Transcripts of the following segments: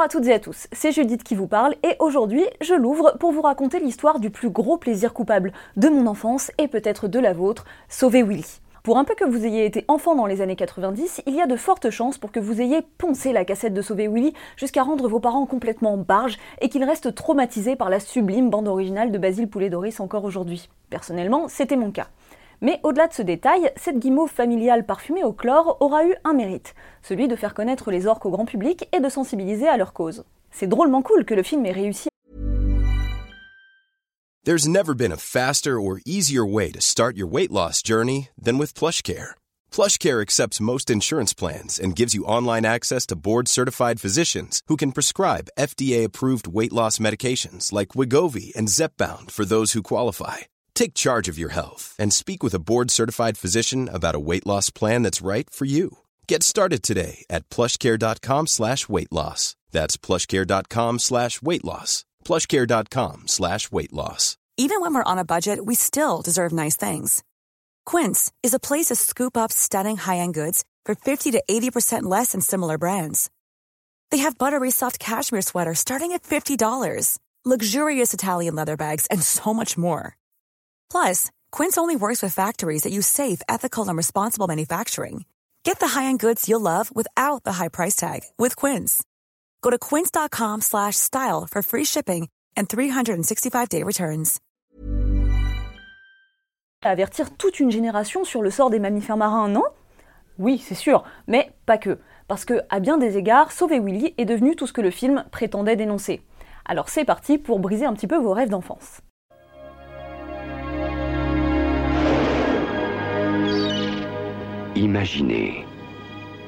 Bonjour à toutes et à tous, c'est Judith qui vous parle et aujourd'hui je l'ouvre pour vous raconter l'histoire du plus gros plaisir coupable de mon enfance et peut-être de la vôtre, Sauver Willy. Pour un peu que vous ayez été enfant dans les années 90, il y a de fortes chances pour que vous ayez poncé la cassette de Sauver Willy jusqu'à rendre vos parents complètement barges et qu'ils restent traumatisés par la sublime bande originale de Basile Poulet-Doris encore aujourd'hui. Personnellement, c'était mon cas. Mais au-delà de ce détail, cette guimauve familiale parfumée au chlore aura eu un mérite, celui de faire connaître les orques au grand public et de sensibiliser à leur cause. C'est drôlement cool que le film ait réussi There's never been a faster or easier way to start your weight loss journey than with PlushCare. PlushCare accepts most insurance plans and gives you online access to board-certified physicians who can prescribe FDA-approved weight loss medications like Wigovi and Zepbound for those who qualify. Take charge of your health and speak with a board-certified physician about a weight loss plan that's right for you. Get started today at plushcare.com slash weight loss. That's plushcare.com slash weight loss. plushcare.com slash weight loss. Even when we're on a budget, we still deserve nice things. Quince is a place to scoop up stunning high-end goods for 50 to 80% less than similar brands. They have buttery soft cashmere sweaters starting at $50, luxurious Italian leather bags, and so much more. Plus, Quince only works with factories that use safe, ethical, and responsible manufacturing. Get the high-end goods you'll love without the high price tag with Quince. Go to quince.com/style for free shipping and 365-day returns. avertir toute une génération sur le sort des mammifères marins, non? Oui, c'est sûr, mais pas que. Parce que, à bien des égards, Sauver Willy est devenu tout ce que le film prétendait dénoncer. Alors c'est parti pour briser un petit peu vos rêves d'enfance. Imaginez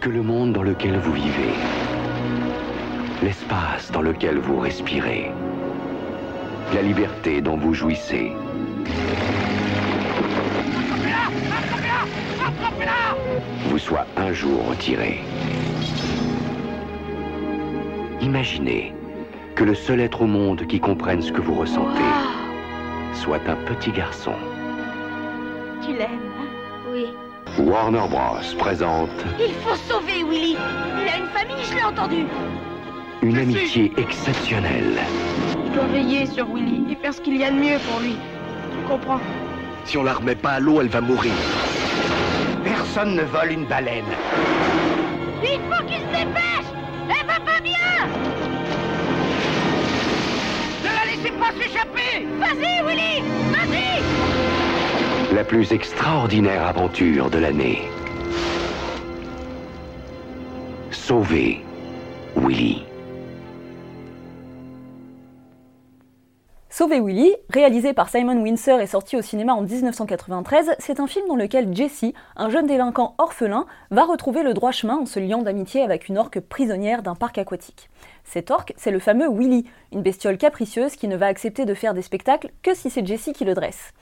que le monde dans lequel vous vivez, l'espace dans lequel vous respirez, la liberté dont vous jouissez, vous soit un jour retiré. Imaginez que le seul être au monde qui comprenne ce que vous ressentez soit un petit garçon. Tu l'aimes. Warner Bros. présente Il faut sauver Willy Il a une famille, je l'ai entendu une amitié exceptionnelle. Je dois veiller sur Willy et faire ce qu'il y a de mieux pour lui. Tu comprends? Si on la remet pas à l'eau, elle va mourir. Personne ne vole une baleine. Il faut qu'il se dépêche Elle va pas bien Ne la laissez pas s'échapper Vas-y, Willy Vas-y La plus extraordinaire aventure de l'année. Sauver Willy. Sauver Willy, réalisé par Simon Windsor et sorti au cinéma en 1993, c'est un film dans lequel Jesse, un jeune délinquant orphelin, va retrouver le droit chemin en se liant d'amitié avec une orque prisonnière d'un parc aquatique. Cet orque, c'est le fameux Willy, une bestiole capricieuse qui ne va accepter de faire des spectacles que si c'est Jesse qui le dresse.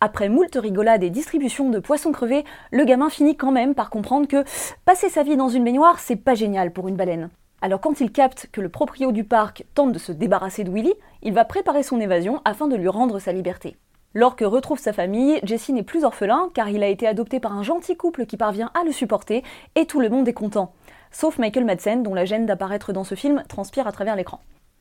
Après moult rigolades et distribution de poissons crevés, le gamin finit quand même par comprendre que passer sa vie dans une baignoire, c'est pas génial pour une baleine. Alors quand il capte que le proprio du parc tente de se débarrasser de Willy, il va préparer son évasion afin de lui rendre sa liberté. Lorsque retrouve sa famille, Jesse n'est plus orphelin car il a été adopté par un gentil couple qui parvient à le supporter et tout le monde est content. Sauf Michael Madsen dont la gêne d'apparaître dans ce film transpire à travers l'écran.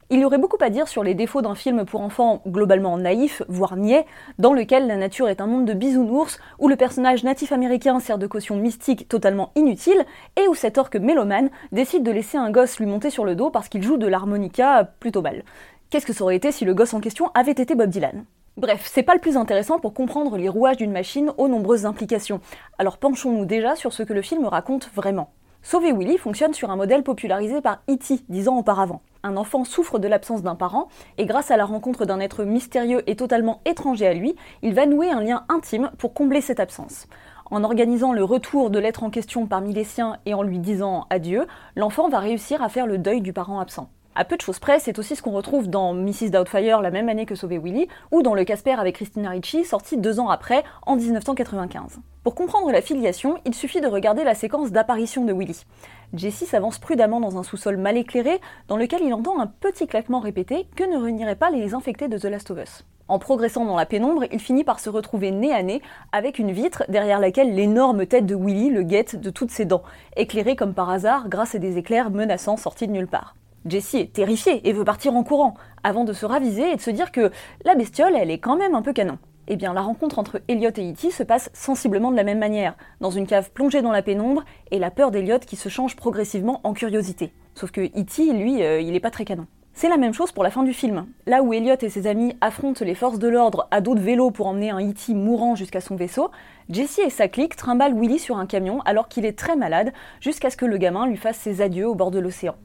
Il y aurait beaucoup à dire sur les défauts d'un film pour enfants globalement naïf, voire niais, dans lequel la nature est un monde de bisounours, où le personnage natif américain sert de caution mystique totalement inutile, et où cet orque mélomane décide de laisser un gosse lui monter sur le dos parce qu'il joue de l'harmonica plutôt mal. Qu'est-ce que ça aurait été si le gosse en question avait été Bob Dylan? Bref, c'est pas le plus intéressant pour comprendre les rouages d'une machine aux nombreuses implications. Alors penchons-nous déjà sur ce que le film raconte vraiment. Sauver Willy fonctionne sur un modèle popularisé par E.T. dix ans auparavant. Un enfant souffre de l'absence d'un parent, et grâce à la rencontre d'un être mystérieux et totalement étranger à lui, il va nouer un lien intime pour combler cette absence. En organisant le retour de l'être en question parmi les siens et en lui disant adieu, l'enfant va réussir à faire le deuil du parent absent. À peu de choses près, c'est aussi ce qu'on retrouve dans Mrs. Doubtfire la même année que Sauver Willy, ou dans Le Casper avec Christina Ricci, sorti deux ans après, en 1995. Pour comprendre la filiation, il suffit de regarder la séquence d'apparition de Willy. Jesse s'avance prudemment dans un sous-sol mal éclairé, dans lequel il entend un petit claquement répété que ne réuniraient pas les infectés de The Last of Us. En progressant dans la pénombre, il finit par se retrouver nez à nez avec une vitre derrière laquelle l'énorme tête de Willy le guette de toutes ses dents, éclairée comme par hasard grâce à des éclairs menaçants sortis de nulle part. Jessie est terrifiée et veut partir en courant, avant de se raviser et de se dire que la bestiole, elle est quand même un peu canon. Eh bien, la rencontre entre Elliot et E.T. se passe sensiblement de la même manière, dans une cave plongée dans la pénombre, et la peur d'Elliot qui se change progressivement en curiosité. Sauf que E.T., lui, euh, il est pas très canon. C'est la même chose pour la fin du film. Là où Elliot et ses amis affrontent les forces de l'ordre à dos de vélo pour emmener un E.T. mourant jusqu'à son vaisseau, Jessie et sa clique trimballent Willy sur un camion alors qu'il est très malade, jusqu'à ce que le gamin lui fasse ses adieux au bord de l'océan.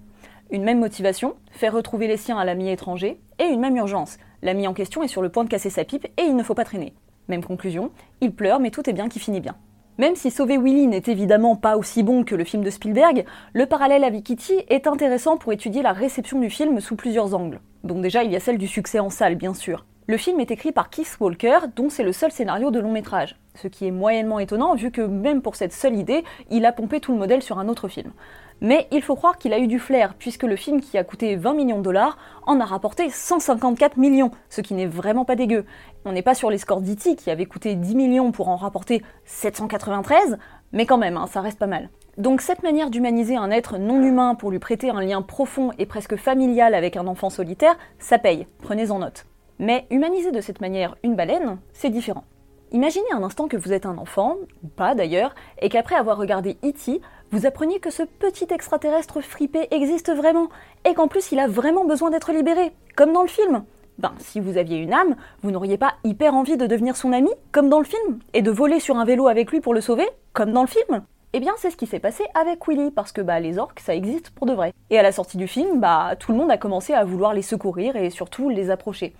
Une même motivation, faire retrouver les siens à l'ami étranger, et une même urgence. L'ami en question est sur le point de casser sa pipe et il ne faut pas traîner. Même conclusion, il pleure mais tout est bien qui finit bien. Même si Sauver Willy n'est évidemment pas aussi bon que le film de Spielberg, le parallèle avec Kitty est intéressant pour étudier la réception du film sous plusieurs angles. Donc déjà, il y a celle du succès en salle, bien sûr. Le film est écrit par Keith Walker, dont c'est le seul scénario de long métrage. Ce qui est moyennement étonnant, vu que même pour cette seule idée, il a pompé tout le modèle sur un autre film. Mais il faut croire qu'il a eu du flair, puisque le film qui a coûté 20 millions de dollars en a rapporté 154 millions, ce qui n'est vraiment pas dégueu. On n'est pas sur les scores d'E.T. qui avaient coûté 10 millions pour en rapporter 793, mais quand même, hein, ça reste pas mal. Donc cette manière d'humaniser un être non humain pour lui prêter un lien profond et presque familial avec un enfant solitaire, ça paye, prenez-en note. Mais humaniser de cette manière une baleine, c'est différent. Imaginez un instant que vous êtes un enfant, ou pas d'ailleurs, et qu'après avoir regardé E.T., vous appreniez que ce petit extraterrestre fripé existe vraiment, et qu'en plus il a vraiment besoin d'être libéré, comme dans le film. Ben, si vous aviez une âme, vous n'auriez pas hyper envie de devenir son ami, comme dans le film, et de voler sur un vélo avec lui pour le sauver, comme dans le film Eh bien, c'est ce qui s'est passé avec Willy, parce que bah, les orques, ça existe pour de vrai. Et à la sortie du film, bah, tout le monde a commencé à vouloir les secourir et surtout les approcher.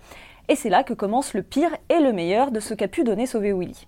Et c'est là que commence le pire et le meilleur de ce qu'a pu donner Sauver Willy.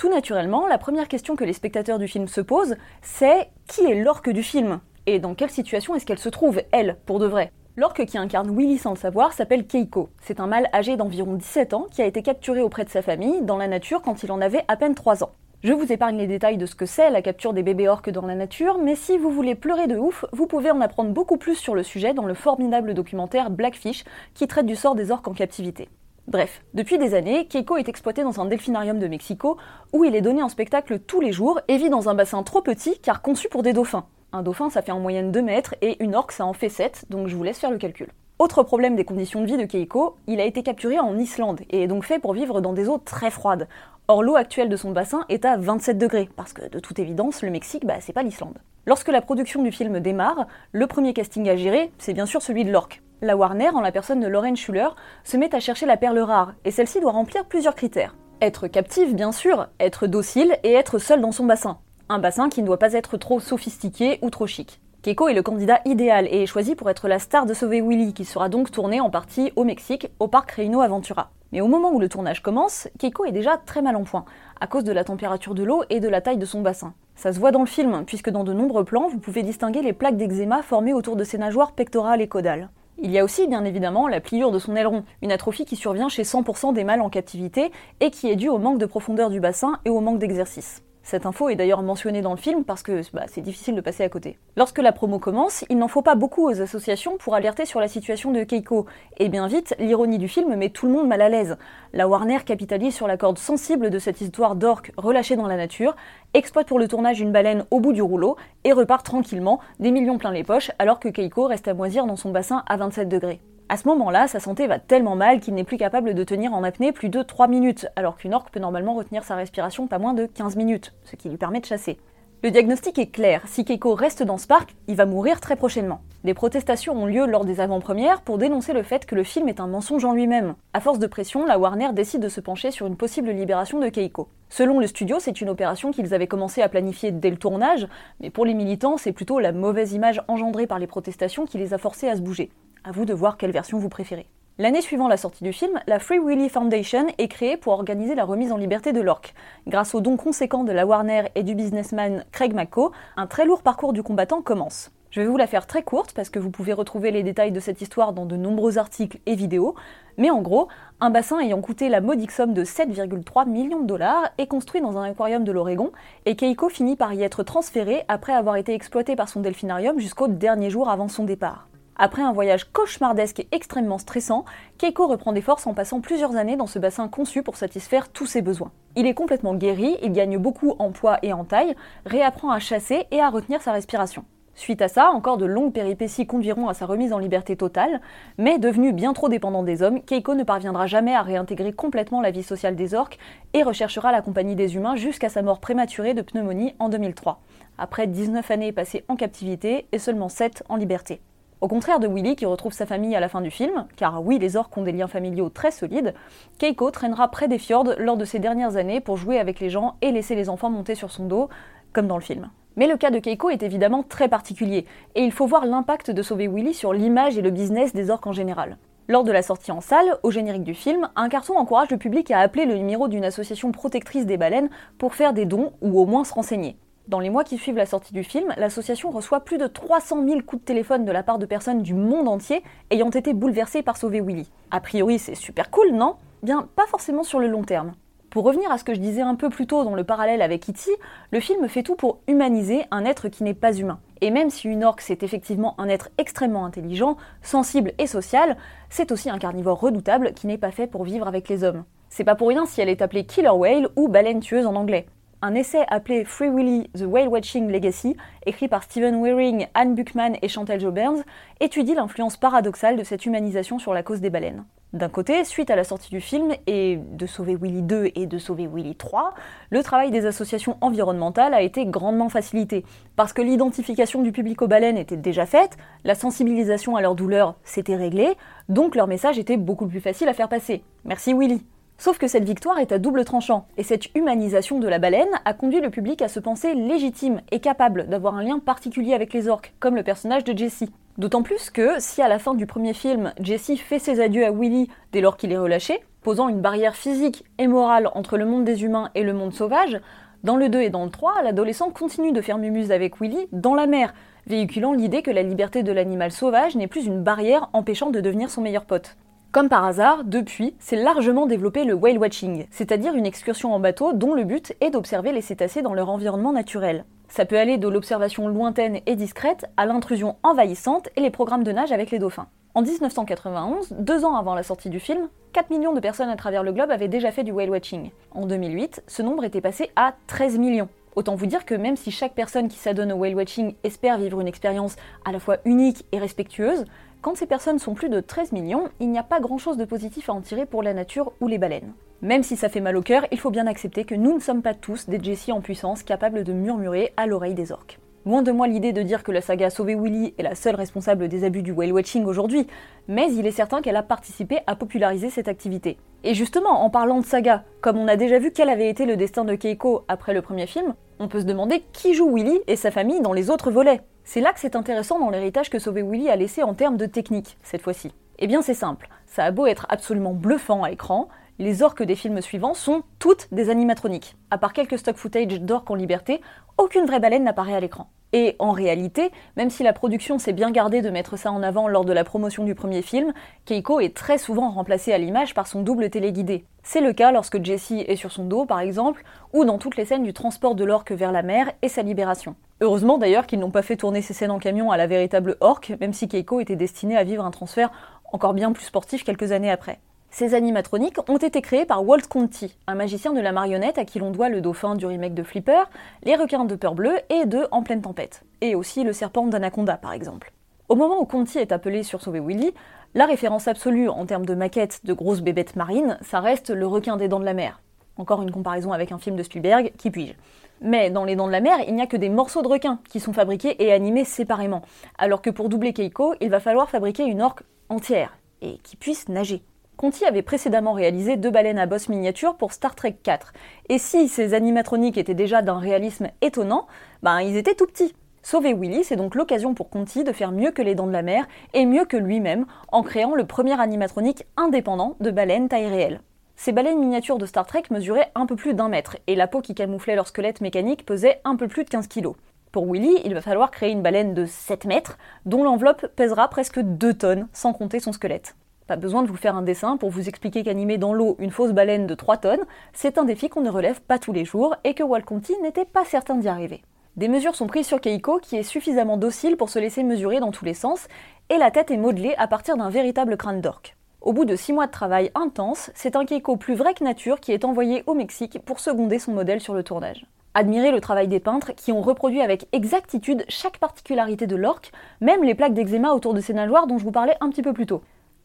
Tout naturellement, la première question que les spectateurs du film se posent, c'est qui est l'orque du film? Et dans quelle situation est-ce qu'elle se trouve, elle, pour de vrai? L'orque qui incarne Willy sans le savoir s'appelle Keiko. C'est un mâle âgé d'environ 17 ans qui a été capturé auprès de sa famille dans la nature quand il en avait à peine 3 ans. Je vous épargne les détails de ce que c'est la capture des bébés orques dans la nature, mais si vous voulez pleurer de ouf, vous pouvez en apprendre beaucoup plus sur le sujet dans le formidable documentaire Blackfish qui traite du sort des orques en captivité. Bref, depuis des années, Keiko est exploité dans un delphinarium de Mexico où il est donné en spectacle tous les jours et vit dans un bassin trop petit car conçu pour des dauphins. Un dauphin ça fait en moyenne 2 mètres et une orque ça en fait 7, donc je vous laisse faire le calcul. Autre problème des conditions de vie de Keiko, il a été capturé en Islande et est donc fait pour vivre dans des eaux très froides. Or l'eau actuelle de son bassin est à 27 degrés, parce que de toute évidence, le Mexique, bah, c'est pas l'Islande. Lorsque la production du film démarre, le premier casting à gérer, c'est bien sûr celui de l'orque la Warner, en la personne de Lauren Schuller, se met à chercher la perle rare, et celle-ci doit remplir plusieurs critères. Être captive, bien sûr, être docile et être seule dans son bassin. Un bassin qui ne doit pas être trop sophistiqué ou trop chic. Keiko est le candidat idéal et est choisi pour être la star de Sauver Willy, qui sera donc tourné en partie au Mexique, au parc Reino Aventura. Mais au moment où le tournage commence, Keiko est déjà très mal en point, à cause de la température de l'eau et de la taille de son bassin. Ça se voit dans le film, puisque dans de nombreux plans, vous pouvez distinguer les plaques d'eczéma formées autour de ses nageoires pectorales et caudales. Il y a aussi bien évidemment la pliure de son aileron, une atrophie qui survient chez 100% des mâles en captivité et qui est due au manque de profondeur du bassin et au manque d'exercice. Cette info est d'ailleurs mentionnée dans le film parce que bah, c'est difficile de passer à côté. Lorsque la promo commence, il n'en faut pas beaucoup aux associations pour alerter sur la situation de Keiko. Et bien vite, l'ironie du film met tout le monde mal à l'aise. La Warner capitalise sur la corde sensible de cette histoire d'orque relâchée dans la nature, exploite pour le tournage une baleine au bout du rouleau et repart tranquillement, des millions plein les poches, alors que Keiko reste à moisir dans son bassin à 27 degrés. À ce moment-là, sa santé va tellement mal qu'il n'est plus capable de tenir en apnée plus de 3 minutes, alors qu'une orque peut normalement retenir sa respiration pas moins de 15 minutes, ce qui lui permet de chasser. Le diagnostic est clair, si Keiko reste dans ce parc, il va mourir très prochainement. Des protestations ont lieu lors des avant-premières pour dénoncer le fait que le film est un mensonge en lui-même. À force de pression, la Warner décide de se pencher sur une possible libération de Keiko. Selon le studio, c'est une opération qu'ils avaient commencé à planifier dès le tournage, mais pour les militants, c'est plutôt la mauvaise image engendrée par les protestations qui les a forcés à se bouger. À vous de voir quelle version vous préférez. L'année suivant la sortie du film, la Free Willy Foundation est créée pour organiser la remise en liberté de l'orque. Grâce aux dons conséquents de la Warner et du businessman Craig McCaw, un très lourd parcours du combattant commence. Je vais vous la faire très courte parce que vous pouvez retrouver les détails de cette histoire dans de nombreux articles et vidéos, mais en gros, un bassin ayant coûté la modique somme de 7,3 millions de dollars est construit dans un aquarium de l'Oregon et Keiko finit par y être transféré après avoir été exploité par son delphinarium jusqu'au dernier jour avant son départ. Après un voyage cauchemardesque et extrêmement stressant, Keiko reprend des forces en passant plusieurs années dans ce bassin conçu pour satisfaire tous ses besoins. Il est complètement guéri, il gagne beaucoup en poids et en taille, réapprend à chasser et à retenir sa respiration. Suite à ça, encore de longues péripéties conduiront à sa remise en liberté totale, mais devenu bien trop dépendant des hommes, Keiko ne parviendra jamais à réintégrer complètement la vie sociale des orques et recherchera la compagnie des humains jusqu'à sa mort prématurée de pneumonie en 2003, après 19 années passées en captivité et seulement 7 en liberté. Au contraire de Willy qui retrouve sa famille à la fin du film, car oui, les orques ont des liens familiaux très solides, Keiko traînera près des fjords lors de ses dernières années pour jouer avec les gens et laisser les enfants monter sur son dos, comme dans le film. Mais le cas de Keiko est évidemment très particulier, et il faut voir l'impact de sauver Willy sur l'image et le business des orques en général. Lors de la sortie en salle, au générique du film, un carton encourage le public à appeler le numéro d'une association protectrice des baleines pour faire des dons ou au moins se renseigner. Dans les mois qui suivent la sortie du film, l'association reçoit plus de 300 000 coups de téléphone de la part de personnes du monde entier ayant été bouleversées par sauver Willy. A priori, c'est super cool, non? Bien, pas forcément sur le long terme. Pour revenir à ce que je disais un peu plus tôt dans le parallèle avec E.T., le film fait tout pour humaniser un être qui n'est pas humain. Et même si une orque c'est effectivement un être extrêmement intelligent, sensible et social, c'est aussi un carnivore redoutable qui n'est pas fait pour vivre avec les hommes. C'est pas pour rien si elle est appelée killer whale ou baleine tueuse en anglais. Un essai appelé Free Willy The Whale Watching Legacy, écrit par Stephen Waring, Anne Buchman et Chantal Jo Burns, étudie l'influence paradoxale de cette humanisation sur la cause des baleines. D'un côté, suite à la sortie du film et de Sauver Willy 2 et de Sauver Willy 3, le travail des associations environnementales a été grandement facilité, parce que l'identification du public aux baleines était déjà faite, la sensibilisation à leur douleur s'était réglée, donc leur message était beaucoup plus facile à faire passer. Merci Willy. Sauf que cette victoire est à double tranchant, et cette humanisation de la baleine a conduit le public à se penser légitime et capable d'avoir un lien particulier avec les orques, comme le personnage de Jessie. D'autant plus que, si à la fin du premier film, Jessie fait ses adieux à Willy dès lors qu'il est relâché, posant une barrière physique et morale entre le monde des humains et le monde sauvage, dans le 2 et dans le 3, l'adolescent continue de faire mumuse avec Willy dans la mer, véhiculant l'idée que la liberté de l'animal sauvage n'est plus une barrière empêchant de devenir son meilleur pote. Comme par hasard, depuis, c'est largement développé le whale watching, c'est-à-dire une excursion en bateau dont le but est d'observer les cétacés dans leur environnement naturel. Ça peut aller de l'observation lointaine et discrète à l'intrusion envahissante et les programmes de nage avec les dauphins. En 1991, deux ans avant la sortie du film, 4 millions de personnes à travers le globe avaient déjà fait du whale watching. En 2008, ce nombre était passé à 13 millions. Autant vous dire que même si chaque personne qui s'adonne au whale watching espère vivre une expérience à la fois unique et respectueuse, quand ces personnes sont plus de 13 millions, il n'y a pas grand-chose de positif à en tirer pour la nature ou les baleines. Même si ça fait mal au cœur, il faut bien accepter que nous ne sommes pas tous des Jessie en puissance capables de murmurer à l'oreille des orques. Loin de moi l'idée de dire que la saga Sauver Willy est la seule responsable des abus du whale watching aujourd'hui, mais il est certain qu'elle a participé à populariser cette activité. Et justement, en parlant de saga, comme on a déjà vu quel avait été le destin de Keiko après le premier film, on peut se demander qui joue Willy et sa famille dans les autres volets. C'est là que c'est intéressant dans l'héritage que Sauver Willy a laissé en termes de technique, cette fois-ci. Eh bien c'est simple, ça a beau être absolument bluffant à écran, Les orques des films suivants sont toutes des animatroniques. À part quelques stock footage d'orques en liberté, aucune vraie baleine n'apparaît à l'écran. Et en réalité, même si la production s'est bien gardée de mettre ça en avant lors de la promotion du premier film, Keiko est très souvent remplacée à l'image par son double téléguidé. C'est le cas lorsque Jessie est sur son dos, par exemple, ou dans toutes les scènes du transport de l'orque vers la mer et sa libération. Heureusement d'ailleurs qu'ils n'ont pas fait tourner ces scènes en camion à la véritable orque, même si Keiko était destinée à vivre un transfert encore bien plus sportif quelques années après. Ces animatroniques ont été créés par Walt Conti, un magicien de la marionnette à qui l'on doit le dauphin du remake de Flipper, les requins de peur bleue et de En pleine tempête, et aussi le serpent d'Anaconda par exemple. Au moment où Conti est appelé sur Sauver Willy, la référence absolue en termes de maquette de grosses bébêtes marines, ça reste le requin des dents de la mer. Encore une comparaison avec un film de Spielberg, qui puis-je mais dans les dents de la mer, il n'y a que des morceaux de requins qui sont fabriqués et animés séparément. Alors que pour doubler Keiko, il va falloir fabriquer une orque entière et qui puisse nager. Conti avait précédemment réalisé deux baleines à bosse miniature pour Star Trek 4. Et si ces animatroniques étaient déjà d'un réalisme étonnant, ben ils étaient tout petits. Sauver Willy, c'est donc l'occasion pour Conti de faire mieux que les dents de la mer et mieux que lui-même en créant le premier animatronique indépendant de baleines taille réelle. Ces baleines miniatures de Star Trek mesuraient un peu plus d'un mètre et la peau qui camouflait leur squelette mécanique pesait un peu plus de 15 kg. Pour Willy, il va falloir créer une baleine de 7 mètres dont l'enveloppe pèsera presque 2 tonnes sans compter son squelette. Pas besoin de vous faire un dessin pour vous expliquer qu'animer dans l'eau une fausse baleine de 3 tonnes, c'est un défi qu'on ne relève pas tous les jours et que Walt Conti n'était pas certain d'y arriver. Des mesures sont prises sur Keiko qui est suffisamment docile pour se laisser mesurer dans tous les sens et la tête est modelée à partir d'un véritable crâne d'orque. Au bout de 6 mois de travail intense, c'est un Keiko plus vrai que nature qui est envoyé au Mexique pour seconder son modèle sur le tournage. Admirez le travail des peintres qui ont reproduit avec exactitude chaque particularité de l'orque, même les plaques d'eczéma autour de ses nageoires dont je vous parlais un petit peu plus tôt.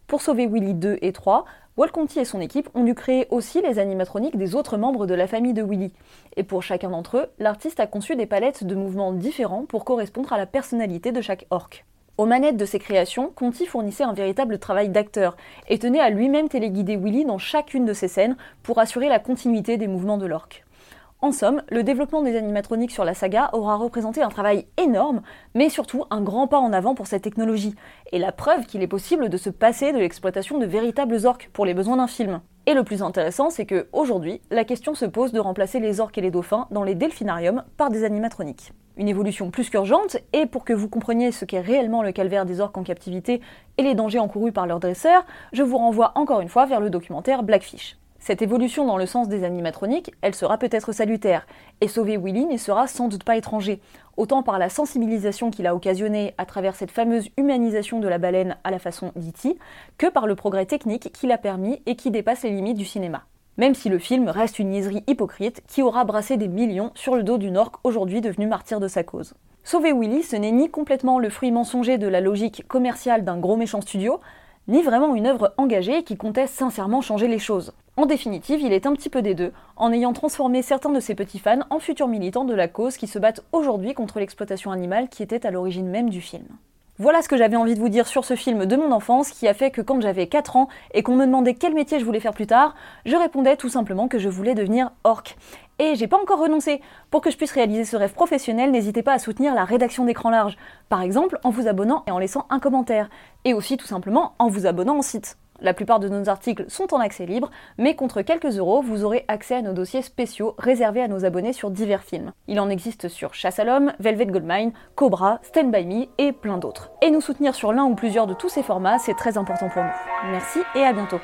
Pour sauver Willy 2 et 3, Walt Conti et son équipe ont dû créer aussi les animatroniques des autres membres de la famille de Willy. Et pour chacun d'entre eux, l'artiste a conçu des palettes de mouvements différents pour correspondre à la personnalité de chaque orque. Aux manettes de ses créations, Conti fournissait un véritable travail d'acteur et tenait à lui-même téléguider Willy dans chacune de ses scènes pour assurer la continuité des mouvements de l'orque. En somme, le développement des animatroniques sur la saga aura représenté un travail énorme, mais surtout un grand pas en avant pour cette technologie, et la preuve qu'il est possible de se passer de l'exploitation de véritables orques pour les besoins d'un film. Et le plus intéressant, c'est que aujourd'hui, la question se pose de remplacer les orques et les dauphins dans les delphinariums par des animatroniques. Une évolution plus qu'urgente, et pour que vous compreniez ce qu'est réellement le calvaire des orques en captivité et les dangers encourus par leurs dresseurs, je vous renvoie encore une fois vers le documentaire Blackfish. Cette évolution dans le sens des animatroniques, elle sera peut-être salutaire, et sauver Willy n'y sera sans doute pas étranger, autant par la sensibilisation qu'il a occasionnée à travers cette fameuse humanisation de la baleine à la façon d'E.T., que par le progrès technique qu'il a permis et qui dépasse les limites du cinéma. Même si le film reste une niaiserie hypocrite qui aura brassé des millions sur le dos d'une orque aujourd'hui devenue martyr de sa cause. Sauver Willy, ce n'est ni complètement le fruit mensonger de la logique commerciale d'un gros méchant studio, ni vraiment une œuvre engagée qui comptait sincèrement changer les choses. En définitive, il est un petit peu des deux, en ayant transformé certains de ses petits fans en futurs militants de la cause qui se battent aujourd'hui contre l'exploitation animale qui était à l'origine même du film. Voilà ce que j'avais envie de vous dire sur ce film de mon enfance qui a fait que quand j'avais 4 ans et qu'on me demandait quel métier je voulais faire plus tard, je répondais tout simplement que je voulais devenir orque. Et j'ai pas encore renoncé. Pour que je puisse réaliser ce rêve professionnel, n'hésitez pas à soutenir la rédaction d'écran large. Par exemple, en vous abonnant et en laissant un commentaire. Et aussi tout simplement en vous abonnant au site. La plupart de nos articles sont en accès libre, mais contre quelques euros, vous aurez accès à nos dossiers spéciaux réservés à nos abonnés sur divers films. Il en existe sur Chasse à l'homme, Velvet Goldmine, Cobra, Stand By Me et plein d'autres. Et nous soutenir sur l'un ou plusieurs de tous ces formats, c'est très important pour nous. Merci et à bientôt.